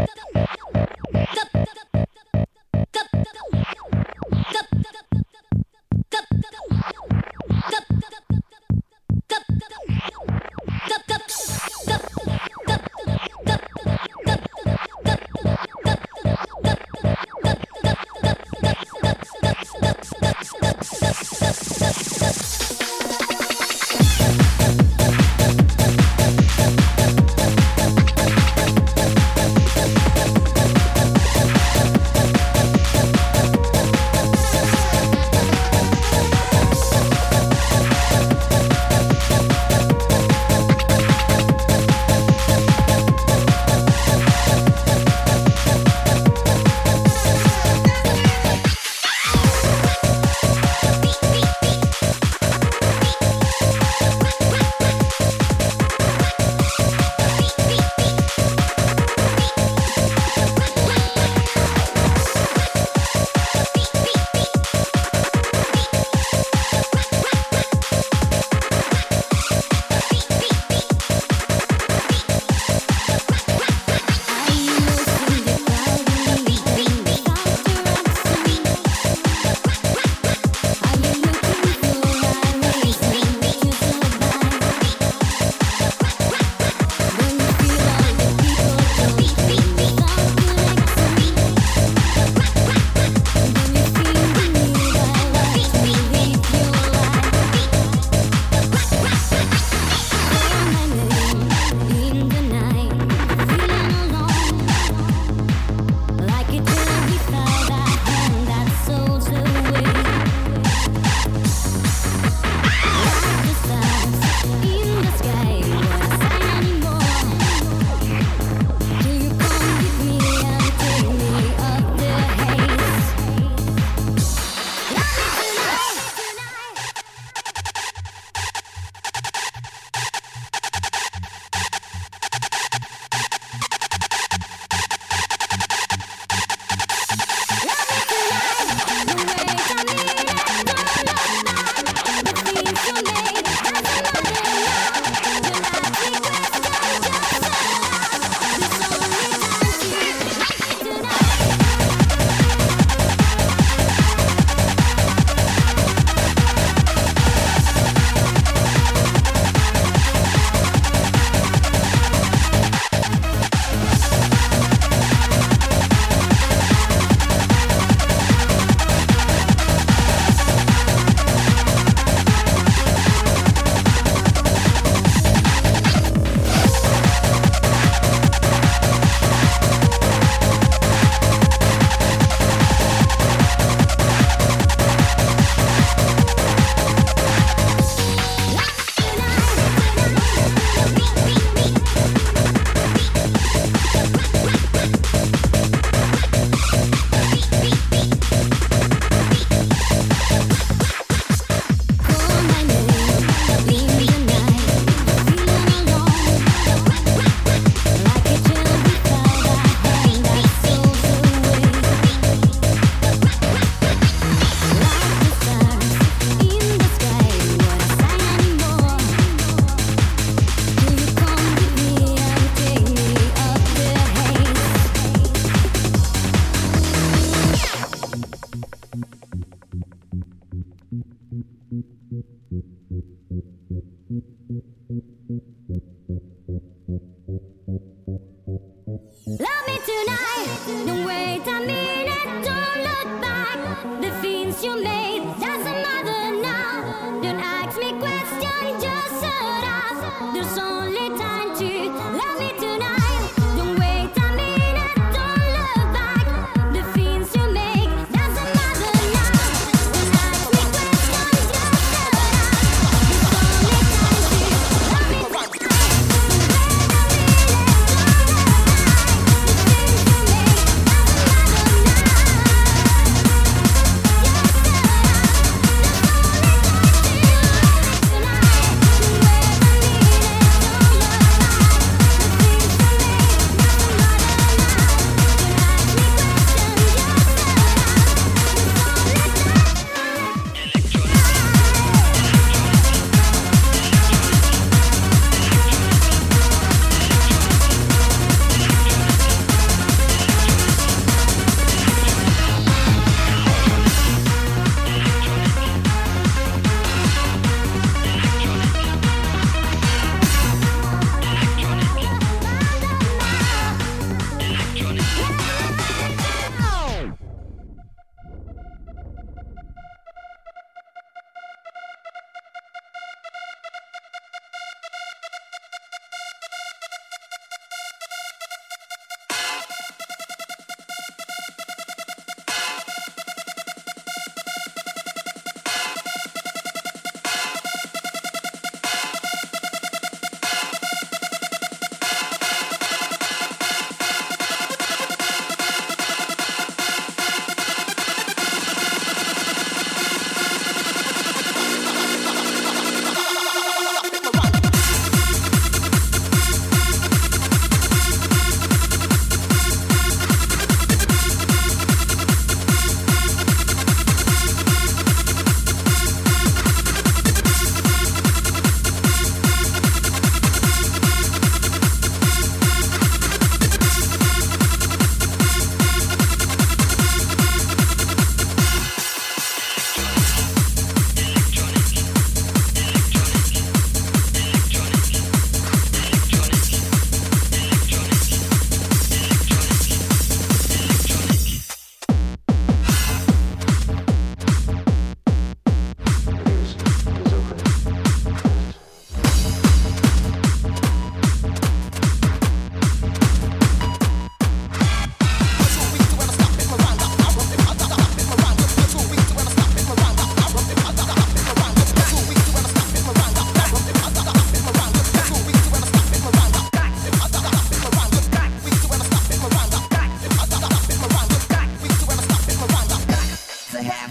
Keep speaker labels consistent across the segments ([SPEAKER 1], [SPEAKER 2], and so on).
[SPEAKER 1] Love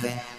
[SPEAKER 2] heaven.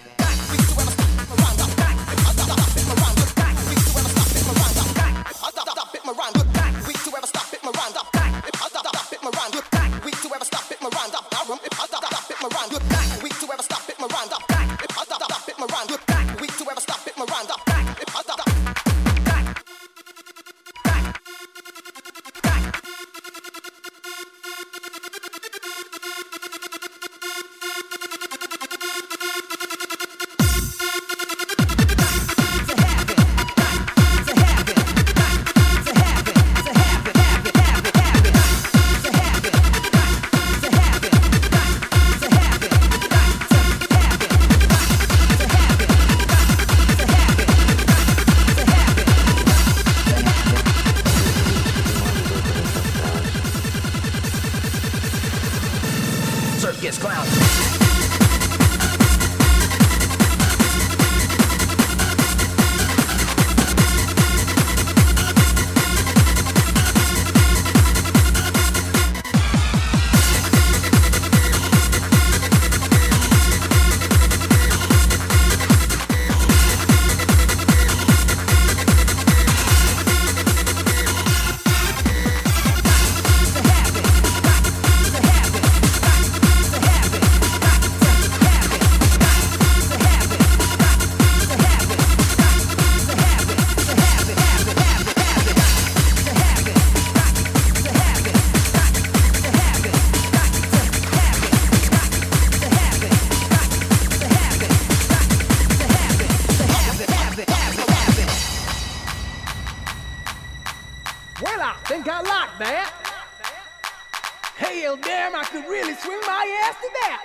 [SPEAKER 2] damn, I could really swing my ass to that.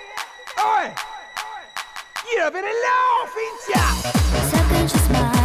[SPEAKER 2] Oi! Oi! Gira pelo off, incha! Só cante os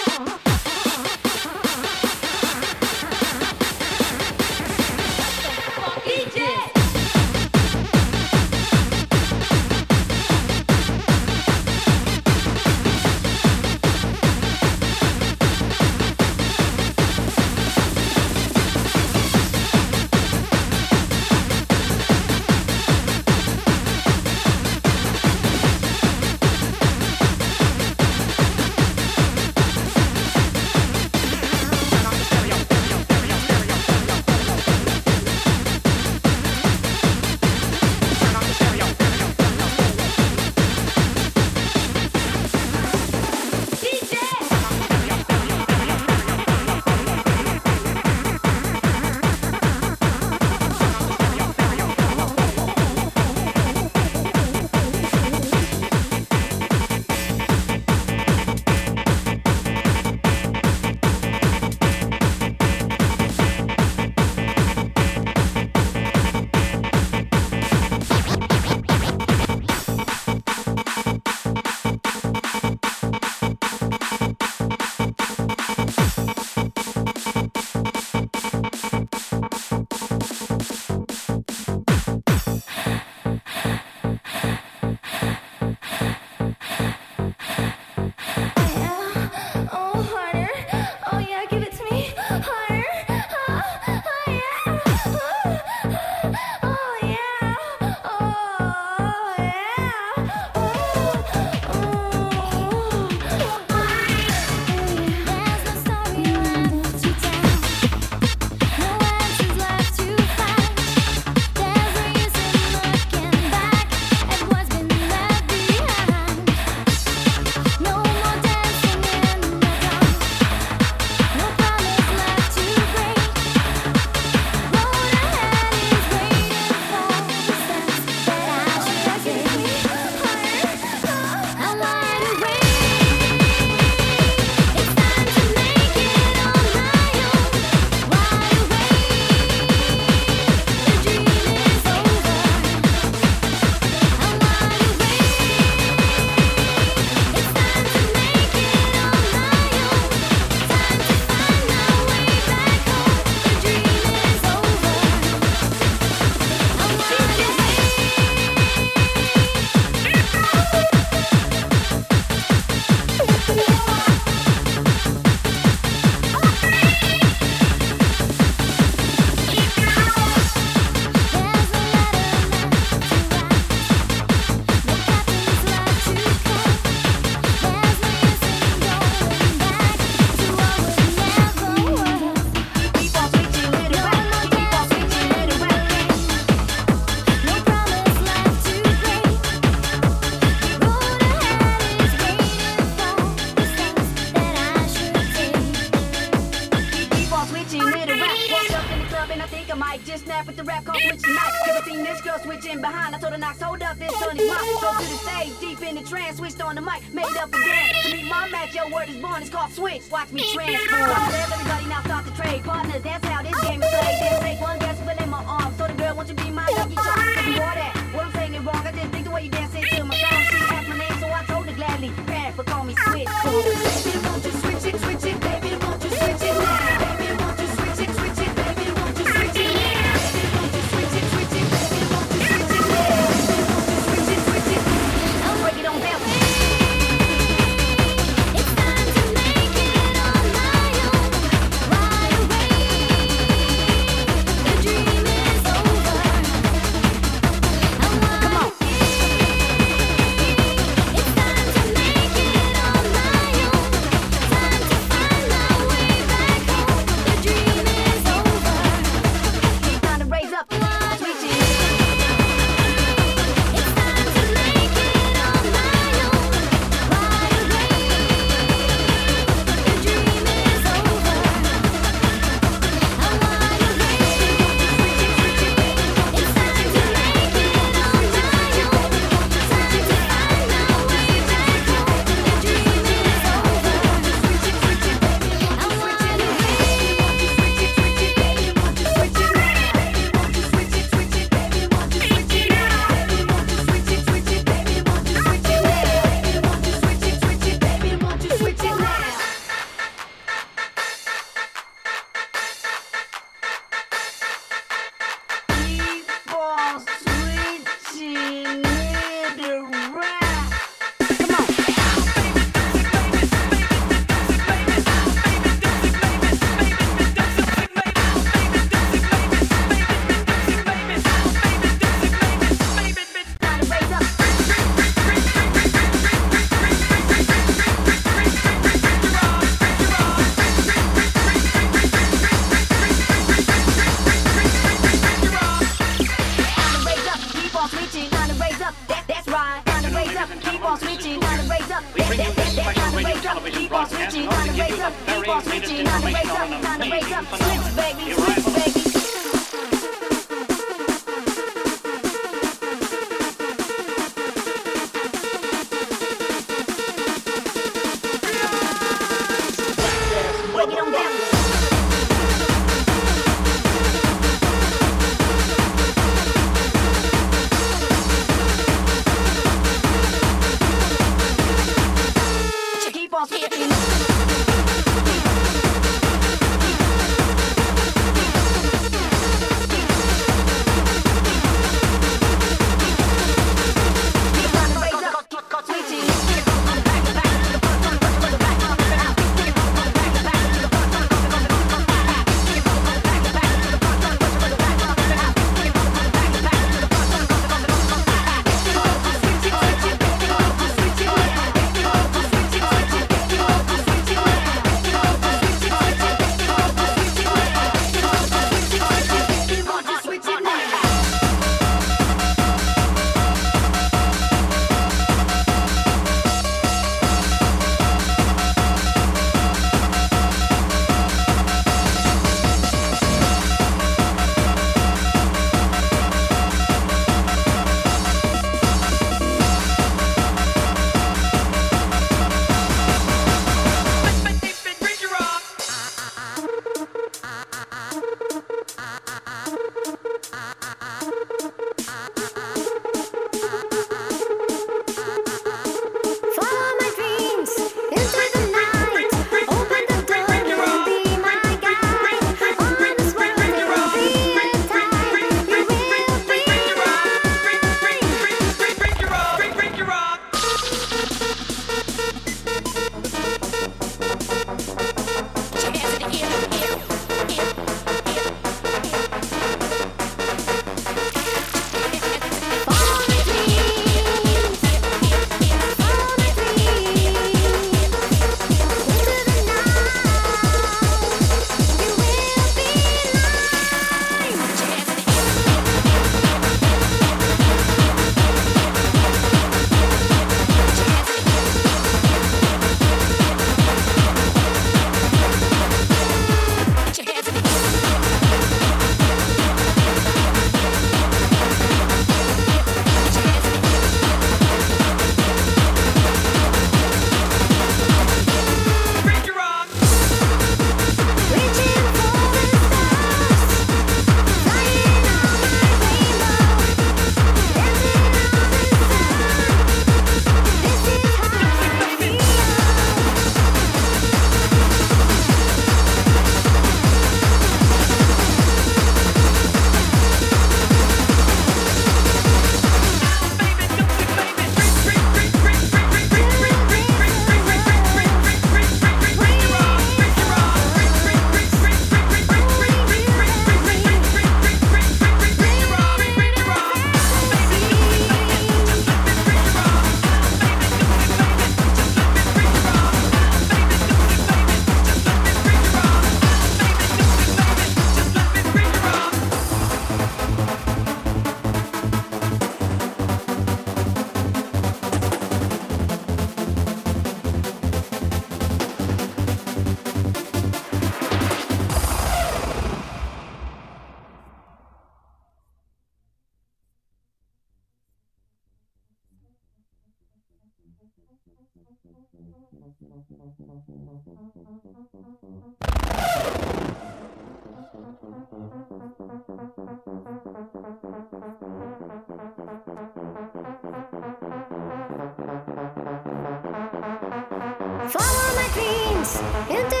[SPEAKER 1] Follow my dreams.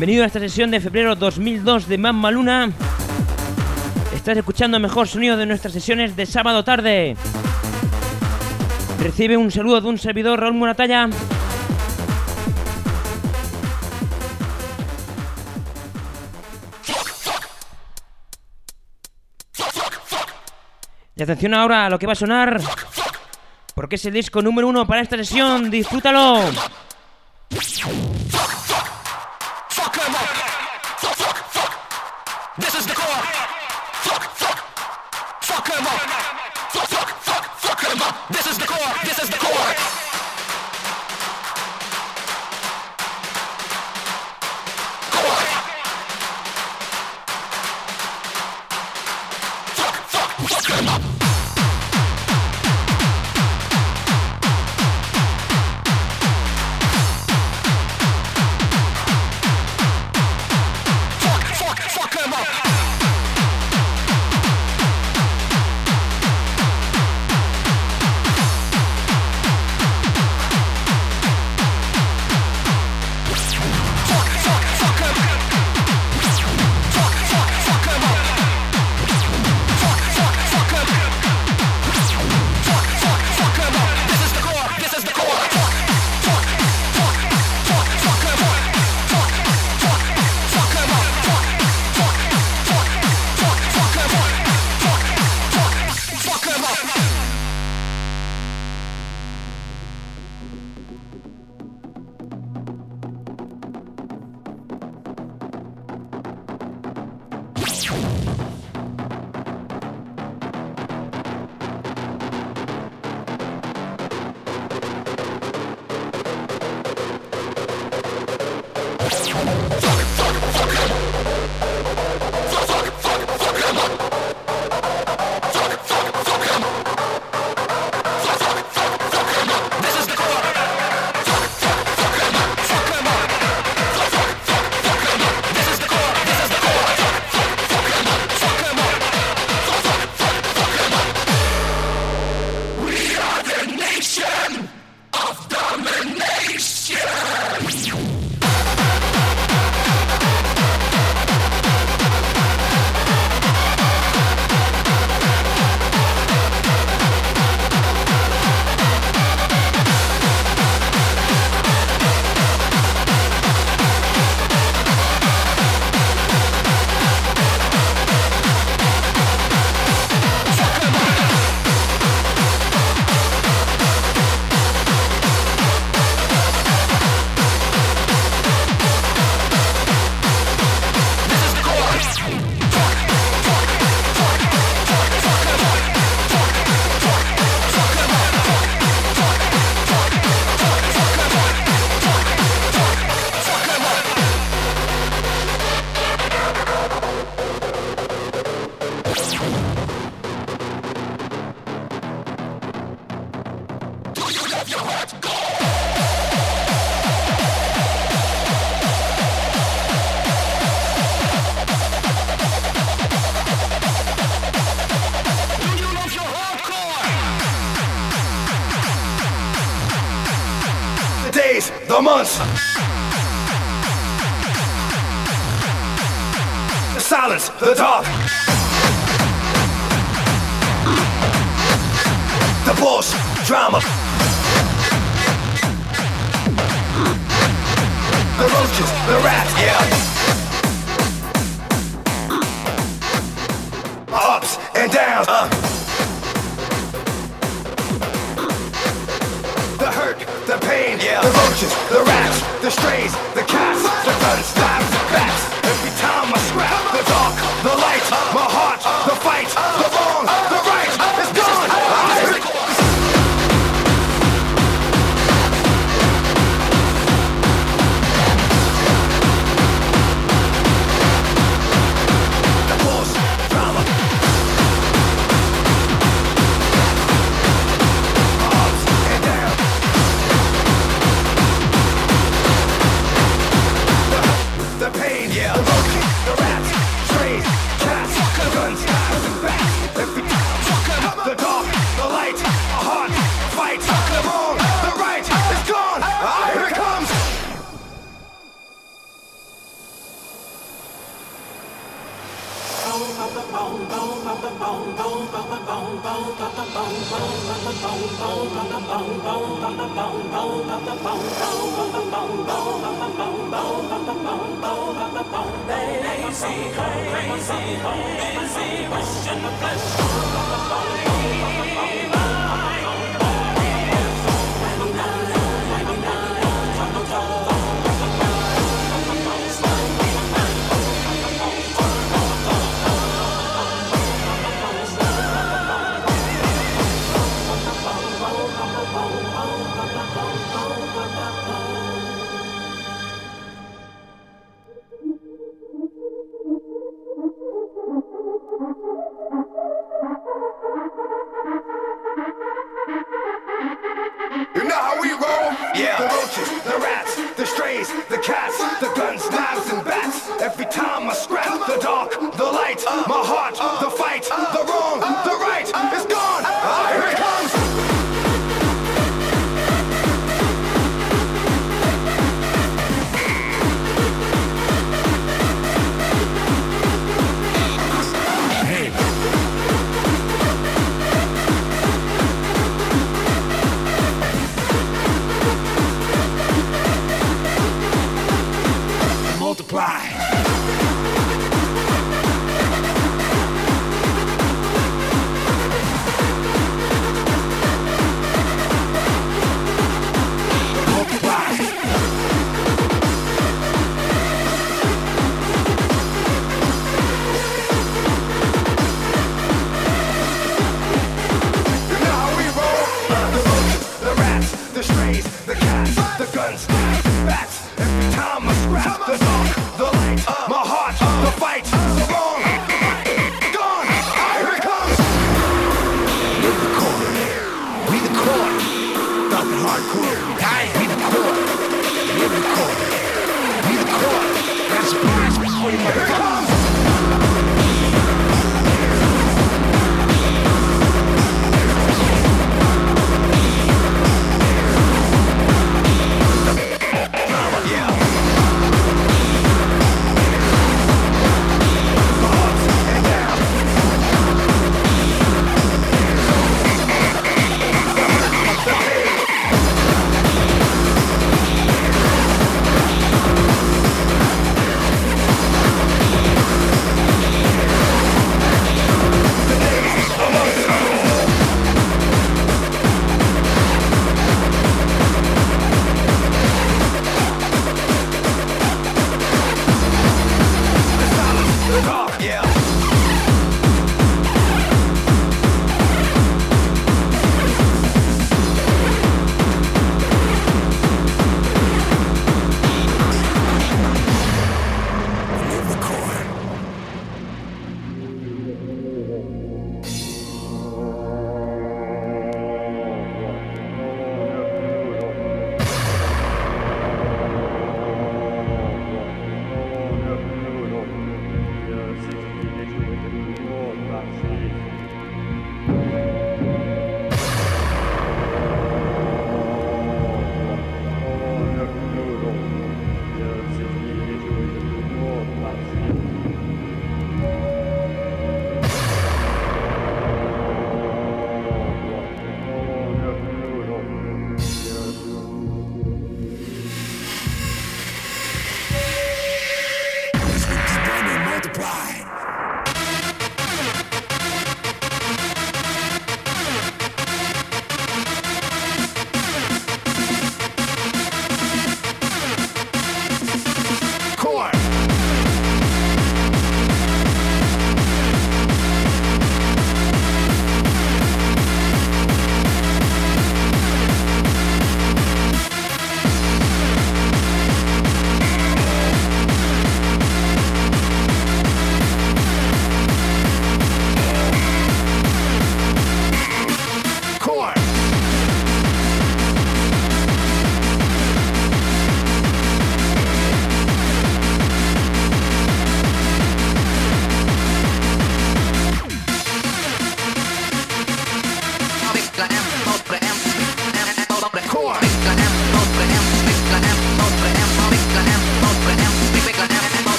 [SPEAKER 3] Bienvenido a esta sesión de febrero 2002 de Mamma Luna. Estás escuchando mejor sonido de nuestras sesiones de sábado tarde. Recibe un saludo de un servidor, Raúl Muratalla. Y atención ahora a lo que va a sonar, porque es el disco número uno para esta sesión. ¡Disfrútalo!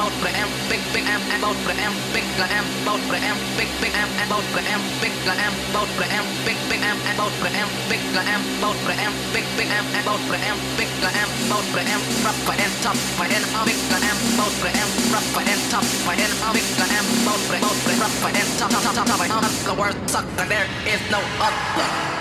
[SPEAKER 4] Both for the M, big big M and for M, bigger M, both for the M, big big and for M, both for big big and for M, both for big big and for M, both for the M, rougher and tougher and uh, bigger M, both for the M, rougher and tougher and uh, bigger M, both for for and tough tough tough tough and uh, the word sucker there is no other.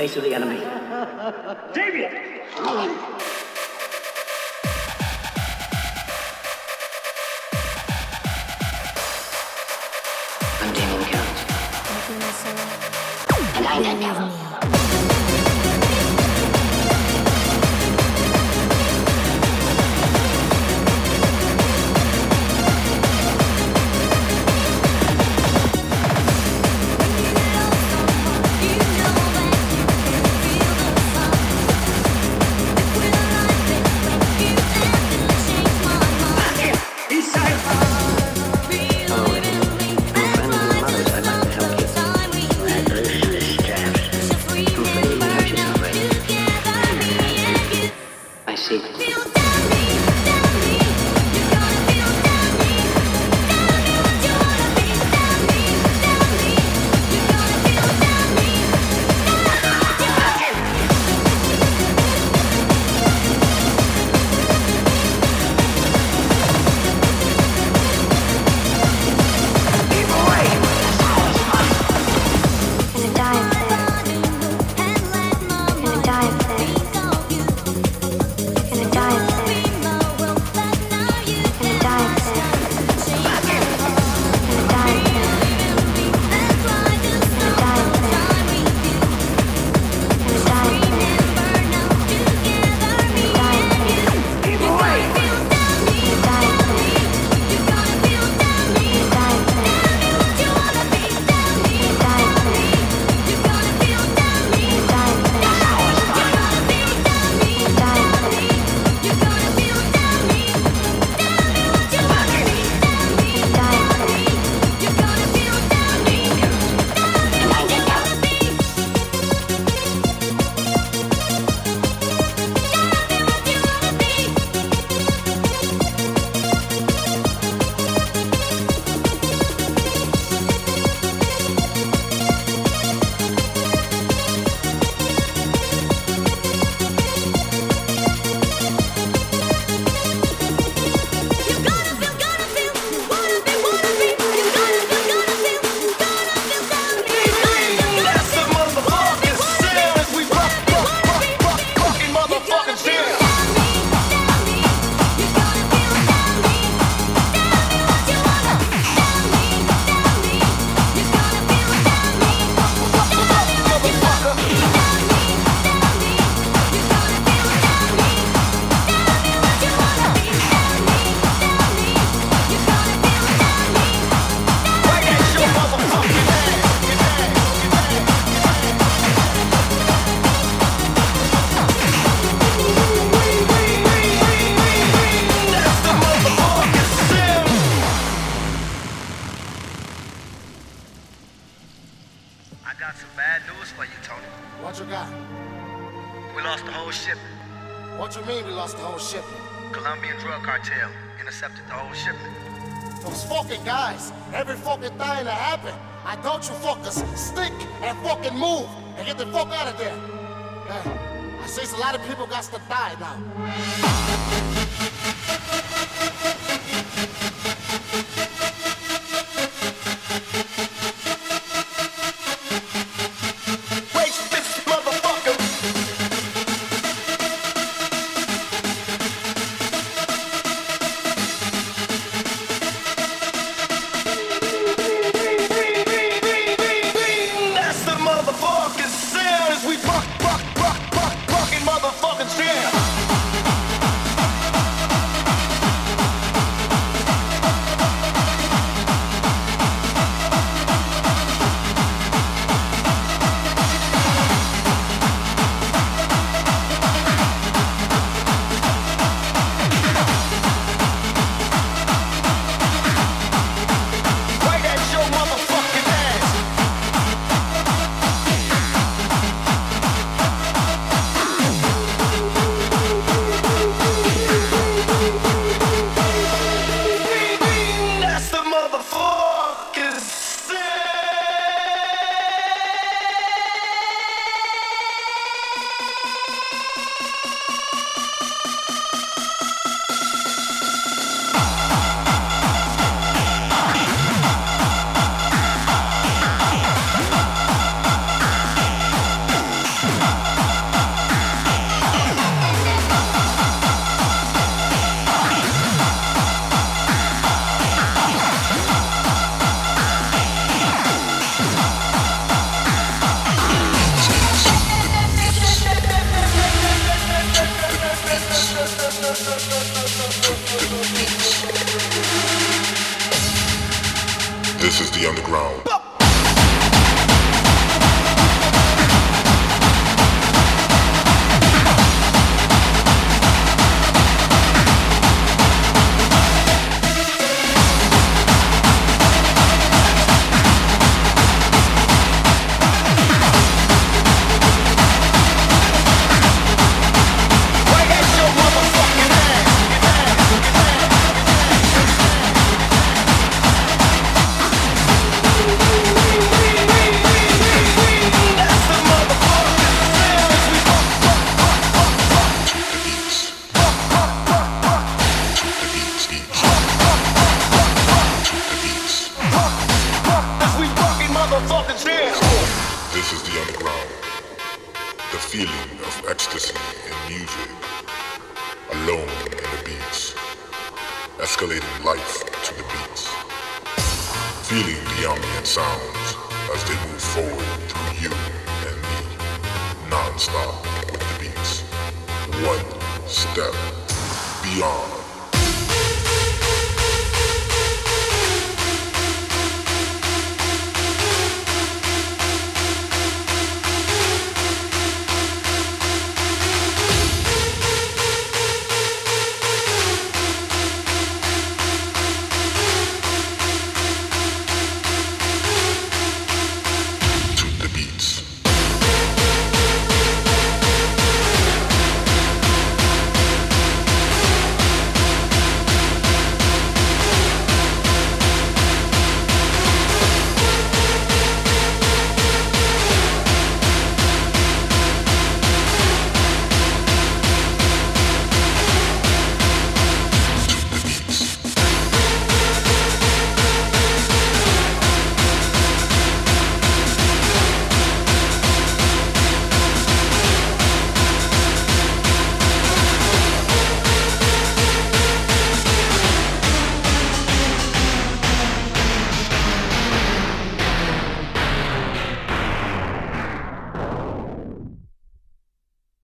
[SPEAKER 1] Face of the enemy.